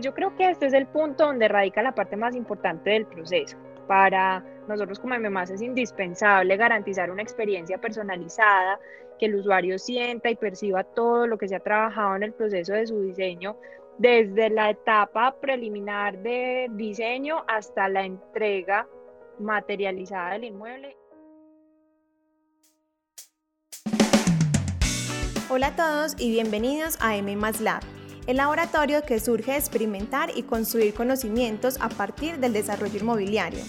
Pues yo creo que este es el punto donde radica la parte más importante del proceso. Para nosotros como MMAS es indispensable garantizar una experiencia personalizada, que el usuario sienta y perciba todo lo que se ha trabajado en el proceso de su diseño, desde la etapa preliminar de diseño hasta la entrega materializada del inmueble. Hola a todos y bienvenidos a M Lab el laboratorio que surge de experimentar y construir conocimientos a partir del desarrollo inmobiliario.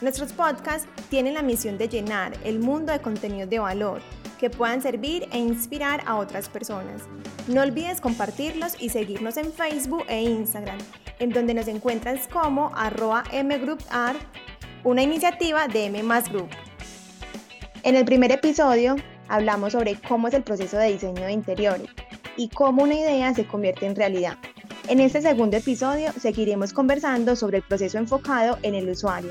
Nuestros podcasts tienen la misión de llenar el mundo de contenidos de valor que puedan servir e inspirar a otras personas. No olvides compartirlos y seguirnos en Facebook e Instagram, en donde nos encuentras como mgroupart, una iniciativa de M Group. En el primer episodio hablamos sobre cómo es el proceso de diseño de interiores y cómo una idea se convierte en realidad. En este segundo episodio seguiremos conversando sobre el proceso enfocado en el usuario.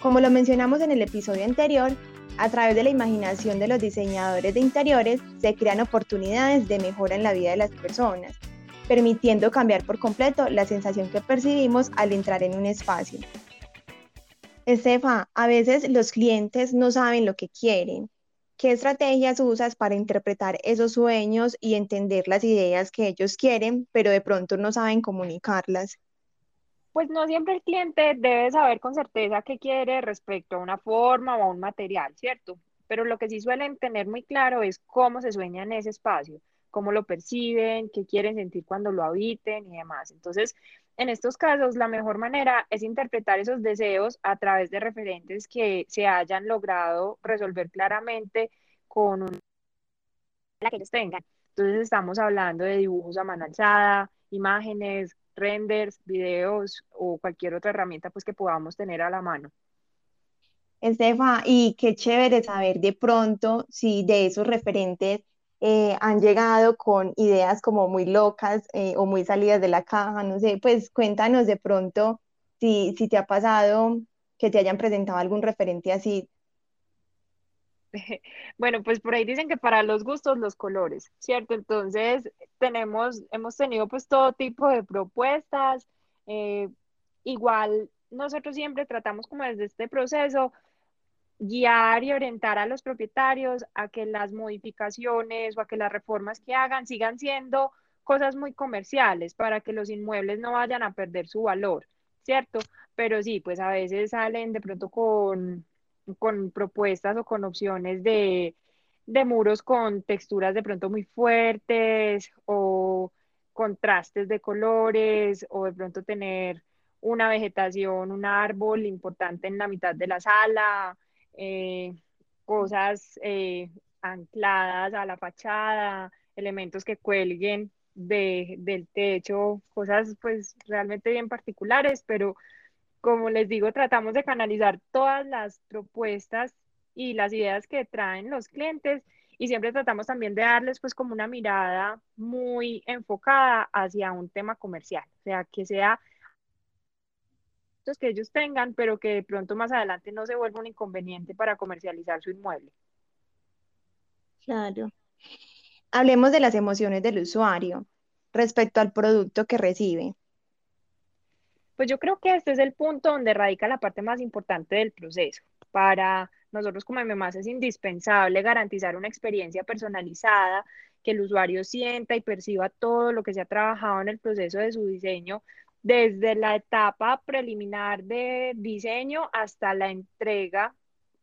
Como lo mencionamos en el episodio anterior, a través de la imaginación de los diseñadores de interiores se crean oportunidades de mejora en la vida de las personas, permitiendo cambiar por completo la sensación que percibimos al entrar en un espacio. Estefa, a veces los clientes no saben lo que quieren ¿Qué estrategias usas para interpretar esos sueños y entender las ideas que ellos quieren, pero de pronto no saben comunicarlas? Pues no siempre el cliente debe saber con certeza qué quiere respecto a una forma o a un material, ¿cierto? Pero lo que sí suelen tener muy claro es cómo se sueña en ese espacio, cómo lo perciben, qué quieren sentir cuando lo habiten y demás. Entonces, en estos casos, la mejor manera es interpretar esos deseos a través de referentes que se hayan logrado resolver claramente con un... la que ellos tengan. Entonces estamos hablando de dibujos a mano alzada, imágenes, renders, videos o cualquier otra herramienta pues que podamos tener a la mano. Estefa, y qué chévere saber de pronto si de esos referentes eh, han llegado con ideas como muy locas eh, o muy salidas de la caja, no sé, pues cuéntanos de pronto si, si te ha pasado que te hayan presentado algún referente así. Bueno, pues por ahí dicen que para los gustos los colores, ¿cierto? Entonces tenemos, hemos tenido pues todo tipo de propuestas. Eh, igual nosotros siempre tratamos como desde este proceso guiar y orientar a los propietarios a que las modificaciones o a que las reformas que hagan sigan siendo cosas muy comerciales para que los inmuebles no vayan a perder su valor, ¿cierto? Pero sí, pues a veces salen de pronto con, con propuestas o con opciones de, de muros con texturas de pronto muy fuertes o contrastes de colores o de pronto tener una vegetación, un árbol importante en la mitad de la sala eh, cosas eh, ancladas a la fachada, elementos que cuelguen de, del techo, cosas pues realmente bien particulares, pero como les digo, tratamos de canalizar todas las propuestas y las ideas que traen los clientes y siempre tratamos también de darles pues como una mirada muy enfocada hacia un tema comercial, o sea, que sea que ellos tengan, pero que de pronto más adelante no se vuelva un inconveniente para comercializar su inmueble. Claro. Hablemos de las emociones del usuario respecto al producto que recibe. Pues yo creo que este es el punto donde radica la parte más importante del proceso. Para nosotros como MMAS es indispensable garantizar una experiencia personalizada, que el usuario sienta y perciba todo lo que se ha trabajado en el proceso de su diseño desde la etapa preliminar de diseño hasta la entrega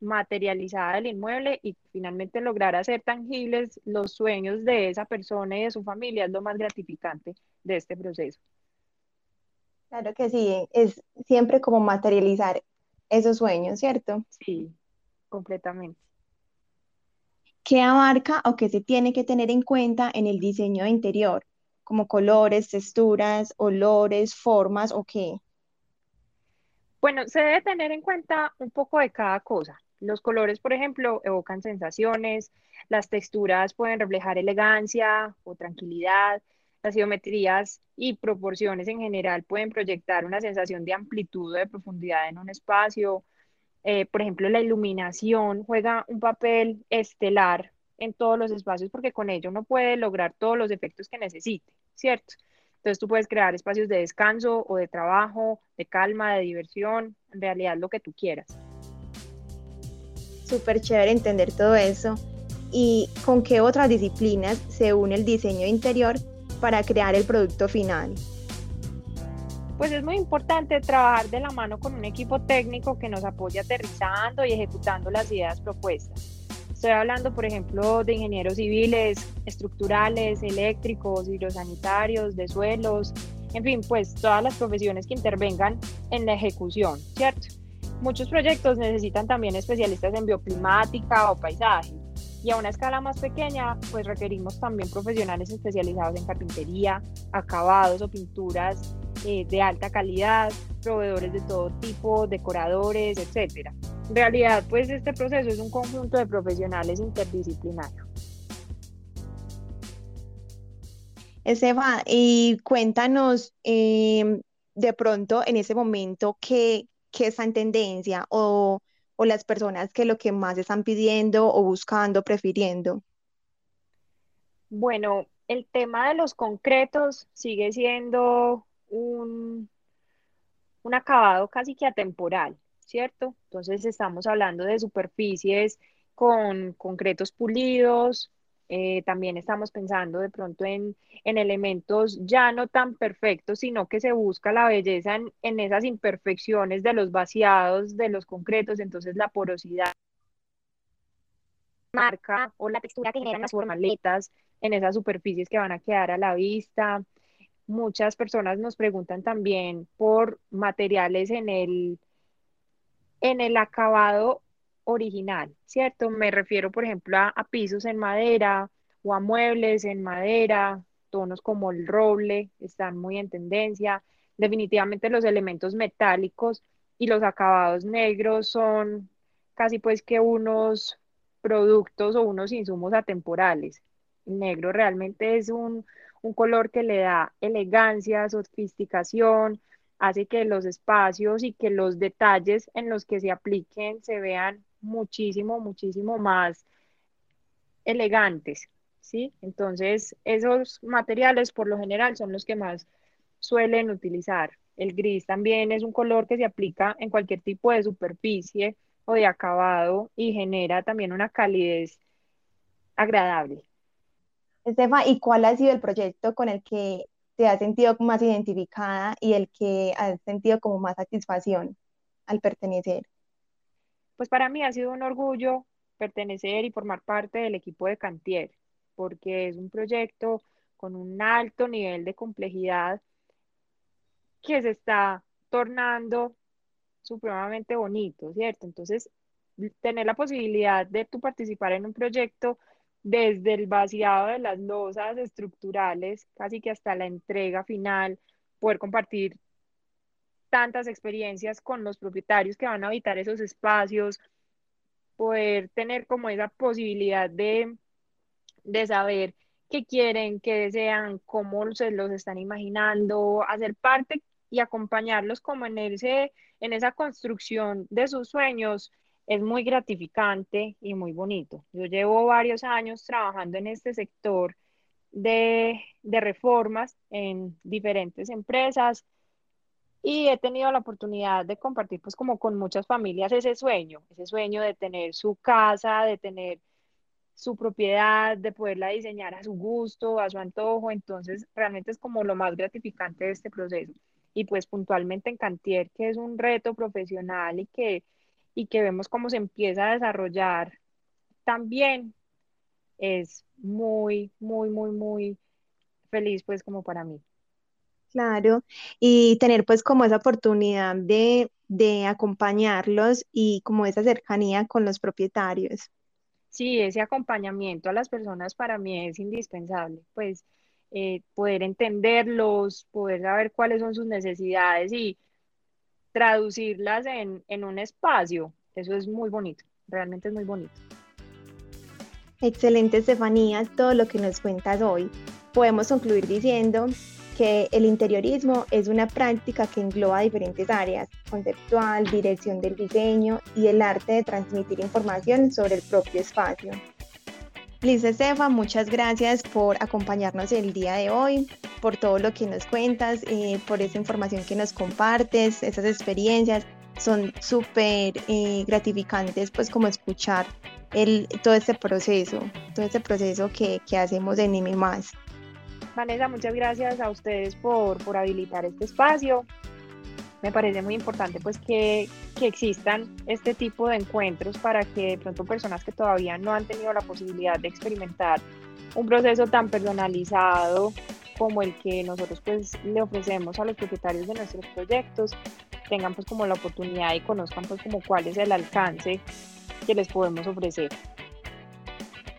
materializada del inmueble y finalmente lograr hacer tangibles los sueños de esa persona y de su familia es lo más gratificante de este proceso. Claro que sí, es siempre como materializar esos sueños, ¿cierto? Sí, completamente. ¿Qué abarca o qué se tiene que tener en cuenta en el diseño interior? Como colores, texturas, olores, formas o qué? Bueno, se debe tener en cuenta un poco de cada cosa. Los colores, por ejemplo, evocan sensaciones, las texturas pueden reflejar elegancia o tranquilidad, las geometrías y proporciones en general pueden proyectar una sensación de amplitud o de profundidad en un espacio. Eh, por ejemplo, la iluminación juega un papel estelar en todos los espacios porque con ello uno puede lograr todos los efectos que necesite, ¿cierto? Entonces tú puedes crear espacios de descanso o de trabajo, de calma, de diversión, en realidad lo que tú quieras. Súper chévere entender todo eso. ¿Y con qué otras disciplinas se une el diseño interior para crear el producto final? Pues es muy importante trabajar de la mano con un equipo técnico que nos apoye aterrizando y ejecutando las ideas propuestas. Estoy hablando, por ejemplo, de ingenieros civiles, estructurales, eléctricos, hidrosanitarios, de suelos, en fin, pues todas las profesiones que intervengan en la ejecución, ¿cierto? Muchos proyectos necesitan también especialistas en bioclimática o paisaje. Y a una escala más pequeña, pues requerimos también profesionales especializados en carpintería, acabados o pinturas eh, de alta calidad, proveedores de todo tipo, decoradores, etcétera. En realidad, pues este proceso es un conjunto de profesionales interdisciplinarios. Esteban, y cuéntanos em, de pronto en ese momento qué, qué está en tendencia o, o las personas que lo que más están pidiendo o buscando, prefiriendo. Bueno, el tema de los concretos sigue siendo un, un acabado casi que atemporal. ¿Cierto? Entonces estamos hablando de superficies con concretos pulidos, eh, también estamos pensando de pronto en, elementos ya no tan perfectos, sino que se busca la belleza en, en, esas imperfecciones de los vaciados, de los concretos, entonces la porosidad marca o la textura que generan las formaletas en esas superficies que van a quedar a la vista. Muchas personas nos preguntan también por materiales en el en el acabado original, ¿cierto? Me refiero, por ejemplo, a, pisos en madera o a muebles en madera, tonos como el roble están muy en tendencia. Definitivamente los elementos metálicos y los acabados negros son casi pues que unos productos o unos insumos atemporales. El negro realmente es un, un color que le da elegancia, sofisticación, hace que los espacios y que los detalles en los que se apliquen se vean muchísimo, muchísimo más elegantes, ¿sí? Entonces, esos materiales por lo general son los que más suelen utilizar. El gris también es un color que se aplica en cualquier tipo de superficie o de acabado y genera también una calidez agradable. Estefa, ¿y cuál ha sido el proyecto con el que te has sentido más identificada y el que has sentido como más satisfacción al pertenecer? Pues para mí ha sido un orgullo pertenecer y formar parte del equipo de Cantier, porque es un proyecto con un alto nivel de complejidad que se está tornando supremamente bonito, ¿cierto? Entonces, tener la posibilidad de tú participar en un proyecto desde el vaciado de las losas estructurales, casi que hasta la entrega final, poder compartir tantas experiencias con los propietarios que van a habitar esos espacios, poder tener como esa posibilidad de, de saber qué quieren, qué desean, cómo se los están imaginando, hacer parte y acompañarlos como en, ese, en esa construcción de sus sueños es muy gratificante y muy bonito. Yo llevo varios años trabajando en este sector de, reformas en diferentes empresas y he tenido la oportunidad de compartir pues como con muchas familias ese sueño, ese sueño de tener su casa, de tener su propiedad, de poderla diseñar a su gusto, a su antojo, entonces realmente es como lo más gratificante de este proceso. Y pues puntualmente en Cantier, que es un reto profesional y que y que vemos cómo se empieza a desarrollar también es muy, muy, muy, muy feliz pues como para mí. Claro, y tener pues como esa oportunidad de, de acompañarlos y como esa cercanía con los propietarios. Sí, ese acompañamiento a las personas para mí es indispensable, pues eh, poder entenderlos, poder saber cuáles son sus necesidades y traducirlas en, en un espacio. Eso es muy bonito, realmente es muy bonito. Excelente, Estefanía, todo lo que nos cuentas hoy. Podemos concluir diciendo que el interiorismo es una práctica que engloba diferentes áreas, conceptual, dirección del diseño y el arte de transmitir información sobre el propio espacio. Liz Estefa, muchas gracias por acompañarnos el día de hoy. por todo lo que nos cuentas, eh, por esa información que nos compartes, esas experiencias. Son súper eh, gratificantes, pues, como escuchar el, todo este proceso, todo este proceso que, que hacemos en IME Más. Vanessa, muchas gracias a ustedes por, por habilitar este espacio. Me parece muy importante pues que, que, existan este tipo de encuentros para que de pronto personas que todavía no han tenido la posibilidad de experimentar un proceso tan personalizado como el que nosotros pues le ofrecemos a los propietarios de nuestros proyectos tengan pues como la oportunidad y conozcan pues como cuál es el alcance que les podemos ofrecer.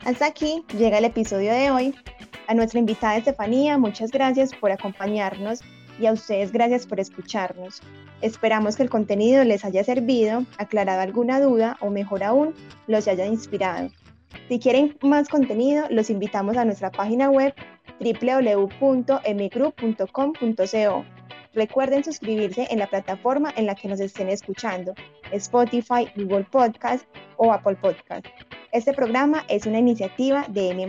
Hasta aquí llega el episodio de hoy. A nuestra invitada Estefanía, muchas gracias por acompañarnos y a ustedes gracias por escucharnos. Esperamos que el contenido les haya servido, aclarado alguna duda o mejor aún, los haya inspirado. Si quieren más contenido, los invitamos a nuestra página web www.mgroup.com.co. Recuerden suscribirse en la plataforma en la que nos estén escuchando, Spotify, Google Podcast o Apple Podcast. Este programa es una iniciativa de M.